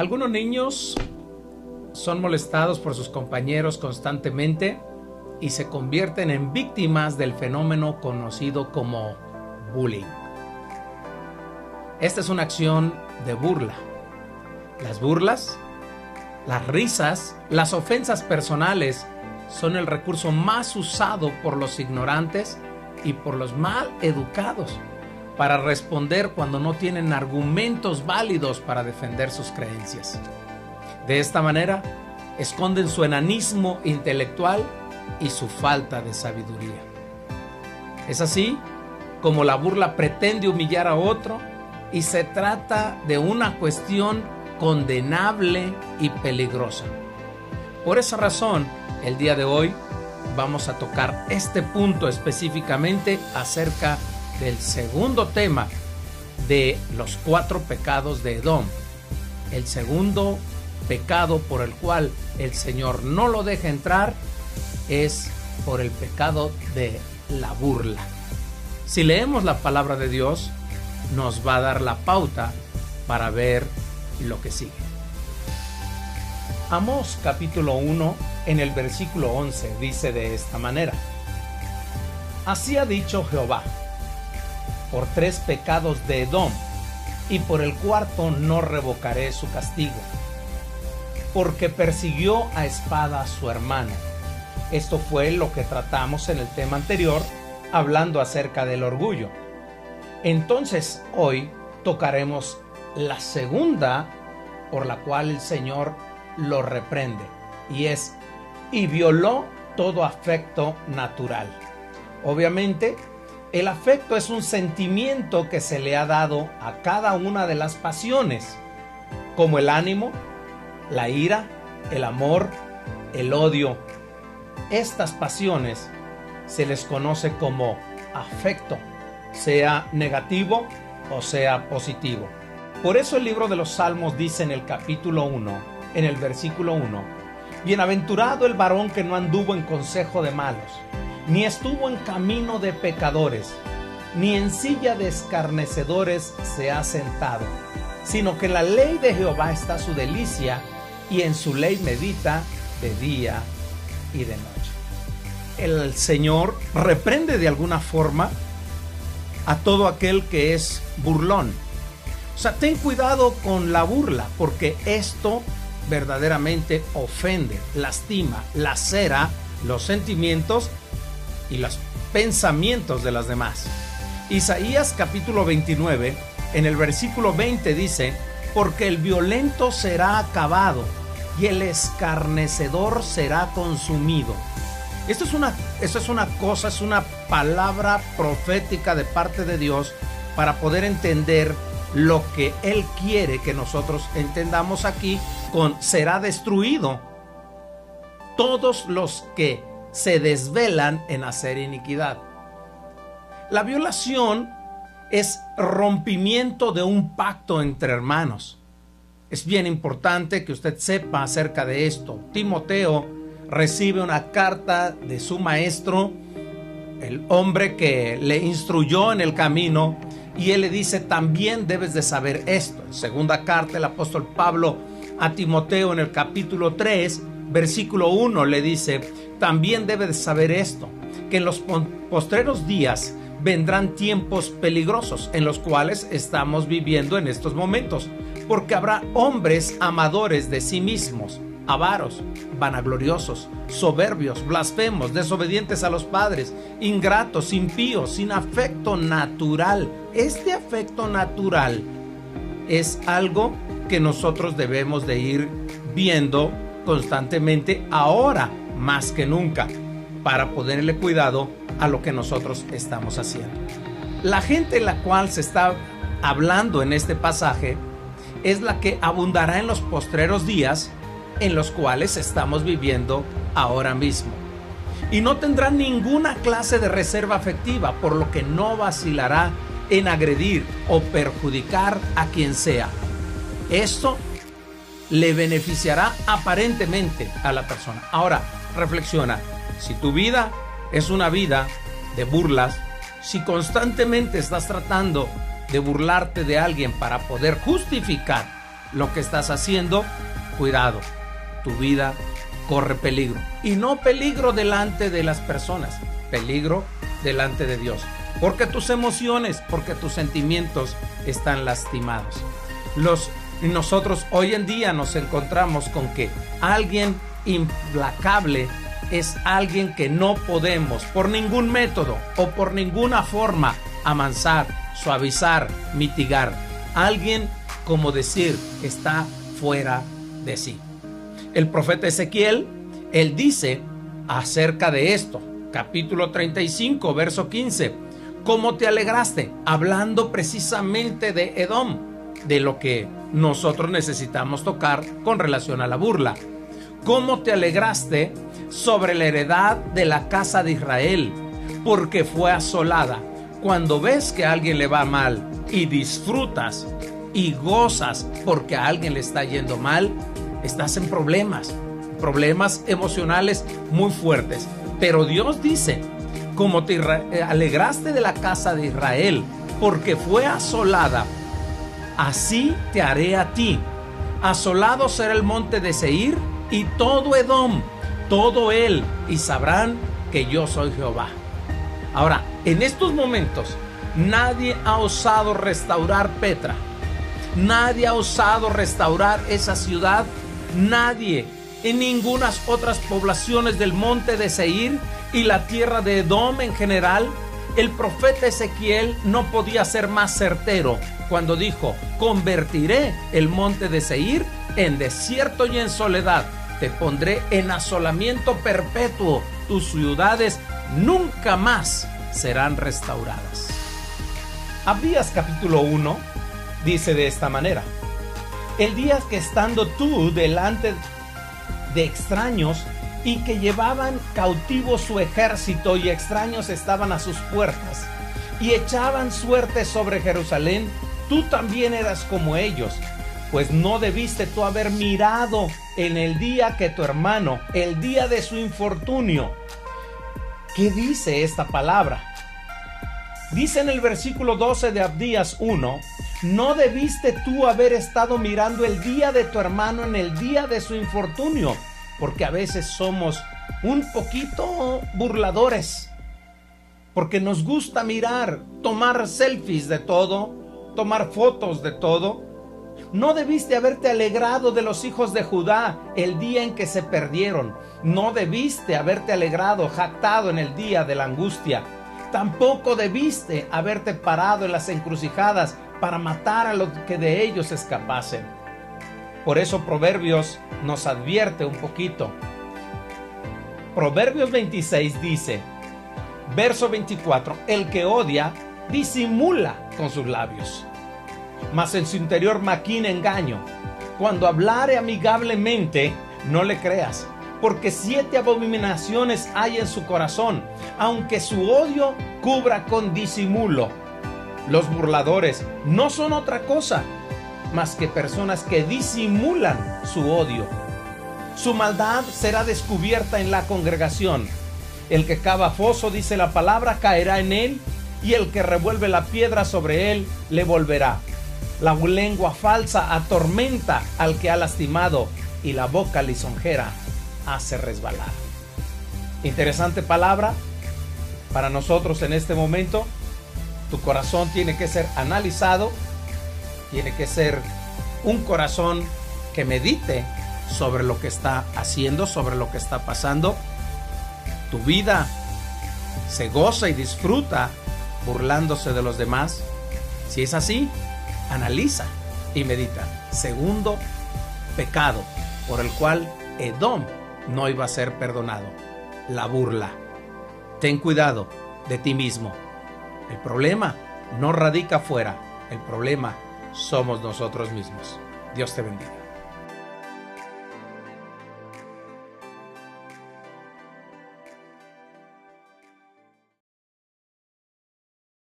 Algunos niños son molestados por sus compañeros constantemente y se convierten en víctimas del fenómeno conocido como bullying. Esta es una acción de burla. Las burlas, las risas, las ofensas personales son el recurso más usado por los ignorantes y por los mal educados para responder cuando no tienen argumentos válidos para defender sus creencias. De esta manera, esconden su enanismo intelectual y su falta de sabiduría. Es así como la burla pretende humillar a otro y se trata de una cuestión condenable y peligrosa. Por esa razón, el día de hoy vamos a tocar este punto específicamente acerca del segundo tema de los cuatro pecados de Edom. El segundo pecado por el cual el Señor no lo deja entrar es por el pecado de la burla. Si leemos la palabra de Dios, nos va a dar la pauta para ver lo que sigue. Amós capítulo 1 en el versículo 11 dice de esta manera, Así ha dicho Jehová, por tres pecados de Edom, y por el cuarto no revocaré su castigo, porque persiguió a espada a su hermano. Esto fue lo que tratamos en el tema anterior, hablando acerca del orgullo. Entonces hoy tocaremos la segunda por la cual el Señor lo reprende, y es y violó todo afecto natural. Obviamente, el afecto es un sentimiento que se le ha dado a cada una de las pasiones, como el ánimo, la ira, el amor, el odio. Estas pasiones se les conoce como afecto, sea negativo o sea positivo. Por eso el libro de los Salmos dice en el capítulo 1, en el versículo 1, Bienaventurado el varón que no anduvo en consejo de malos, ni estuvo en camino de pecadores, ni en silla de escarnecedores se ha sentado, sino que la ley de Jehová está su delicia, y en su ley medita de día y de noche. El Señor reprende de alguna forma a todo aquel que es burlón. O sea, ten cuidado con la burla, porque esto verdaderamente ofende, lastima, lacera los sentimientos y los pensamientos de las demás. Isaías capítulo 29, en el versículo 20 dice, porque el violento será acabado y el escarnecedor será consumido. Esto es una, esto es una cosa, es una palabra profética de parte de Dios para poder entender lo que Él quiere que nosotros entendamos aquí con será destruido todos los que se desvelan en hacer iniquidad. La violación es rompimiento de un pacto entre hermanos. Es bien importante que usted sepa acerca de esto. Timoteo recibe una carta de su maestro, el hombre que le instruyó en el camino, y él le dice, también debes de saber esto. En segunda carta, el apóstol Pablo a Timoteo en el capítulo 3, versículo 1 le dice, también debes de saber esto, que en los postreros días vendrán tiempos peligrosos en los cuales estamos viviendo en estos momentos, porque habrá hombres amadores de sí mismos avaros, vanagloriosos, soberbios, blasfemos, desobedientes a los padres, ingratos, impíos, sin afecto natural. Este afecto natural es algo que nosotros debemos de ir viendo constantemente ahora más que nunca para ponerle cuidado a lo que nosotros estamos haciendo. La gente en la cual se está hablando en este pasaje es la que abundará en los postreros días en los cuales estamos viviendo ahora mismo. Y no tendrá ninguna clase de reserva afectiva, por lo que no vacilará en agredir o perjudicar a quien sea. Esto le beneficiará aparentemente a la persona. Ahora, reflexiona, si tu vida es una vida de burlas, si constantemente estás tratando de burlarte de alguien para poder justificar lo que estás haciendo, cuidado, tu vida corre peligro. Y no peligro delante de las personas, peligro delante de Dios. Porque tus emociones, porque tus sentimientos están lastimados. Los, nosotros hoy en día nos encontramos con que alguien implacable es alguien que no podemos por ningún método o por ninguna forma amansar, suavizar, mitigar. Alguien, como decir, está fuera de sí. El profeta Ezequiel, él dice acerca de esto, capítulo 35, verso 15, ¿cómo te alegraste? Hablando precisamente de Edom, de lo que nosotros necesitamos tocar con relación a la burla. ¿Cómo te alegraste sobre la heredad de la casa de Israel? Porque fue asolada. Cuando ves que a alguien le va mal y disfrutas y gozas porque a alguien le está yendo mal, estás en problemas, problemas emocionales muy fuertes. Pero Dios dice, como te eh, alegraste de la casa de Israel, porque fue asolada, así te haré a ti. Asolado será el monte de Seir y todo Edom, todo él, y sabrán que yo soy Jehová. Ahora, en estos momentos, nadie ha osado restaurar Petra. Nadie ha osado restaurar esa ciudad. Nadie en ninguna otras poblaciones del monte de Seir y la tierra de Edom en general. El profeta Ezequiel no podía ser más certero cuando dijo, convertiré el monte de Seir en desierto y en soledad te pondré en asolamiento perpetuo. Tus ciudades nunca más serán restauradas. Abdías capítulo 1 dice de esta manera. El día que estando tú delante de extraños y que llevaban cautivo su ejército y extraños estaban a sus puertas y echaban suerte sobre Jerusalén, tú también eras como ellos pues no debiste tú haber mirado en el día que tu hermano, el día de su infortunio. ¿Qué dice esta palabra? Dice en el versículo 12 de Abdías 1, no debiste tú haber estado mirando el día de tu hermano en el día de su infortunio, porque a veces somos un poquito burladores, porque nos gusta mirar, tomar selfies de todo, tomar fotos de todo, no debiste haberte alegrado de los hijos de Judá el día en que se perdieron. No debiste haberte alegrado, jactado en el día de la angustia. Tampoco debiste haberte parado en las encrucijadas para matar a los que de ellos escapasen. Por eso Proverbios nos advierte un poquito. Proverbios 26 dice, verso 24, el que odia disimula con sus labios mas en su interior maquina engaño. Cuando hablare amigablemente, no le creas, porque siete abominaciones hay en su corazón, aunque su odio cubra con disimulo. Los burladores no son otra cosa más que personas que disimulan su odio. Su maldad será descubierta en la congregación. El que cava foso, dice la palabra, caerá en él, y el que revuelve la piedra sobre él le volverá. La lengua falsa atormenta al que ha lastimado y la boca lisonjera hace resbalar. Interesante palabra para nosotros en este momento. Tu corazón tiene que ser analizado, tiene que ser un corazón que medite sobre lo que está haciendo, sobre lo que está pasando. Tu vida se goza y disfruta burlándose de los demás. Si es así, analiza y medita. Segundo pecado por el cual Edom no iba a ser perdonado, la burla. Ten cuidado de ti mismo. El problema no radica afuera, el problema somos nosotros mismos. Dios te bendiga.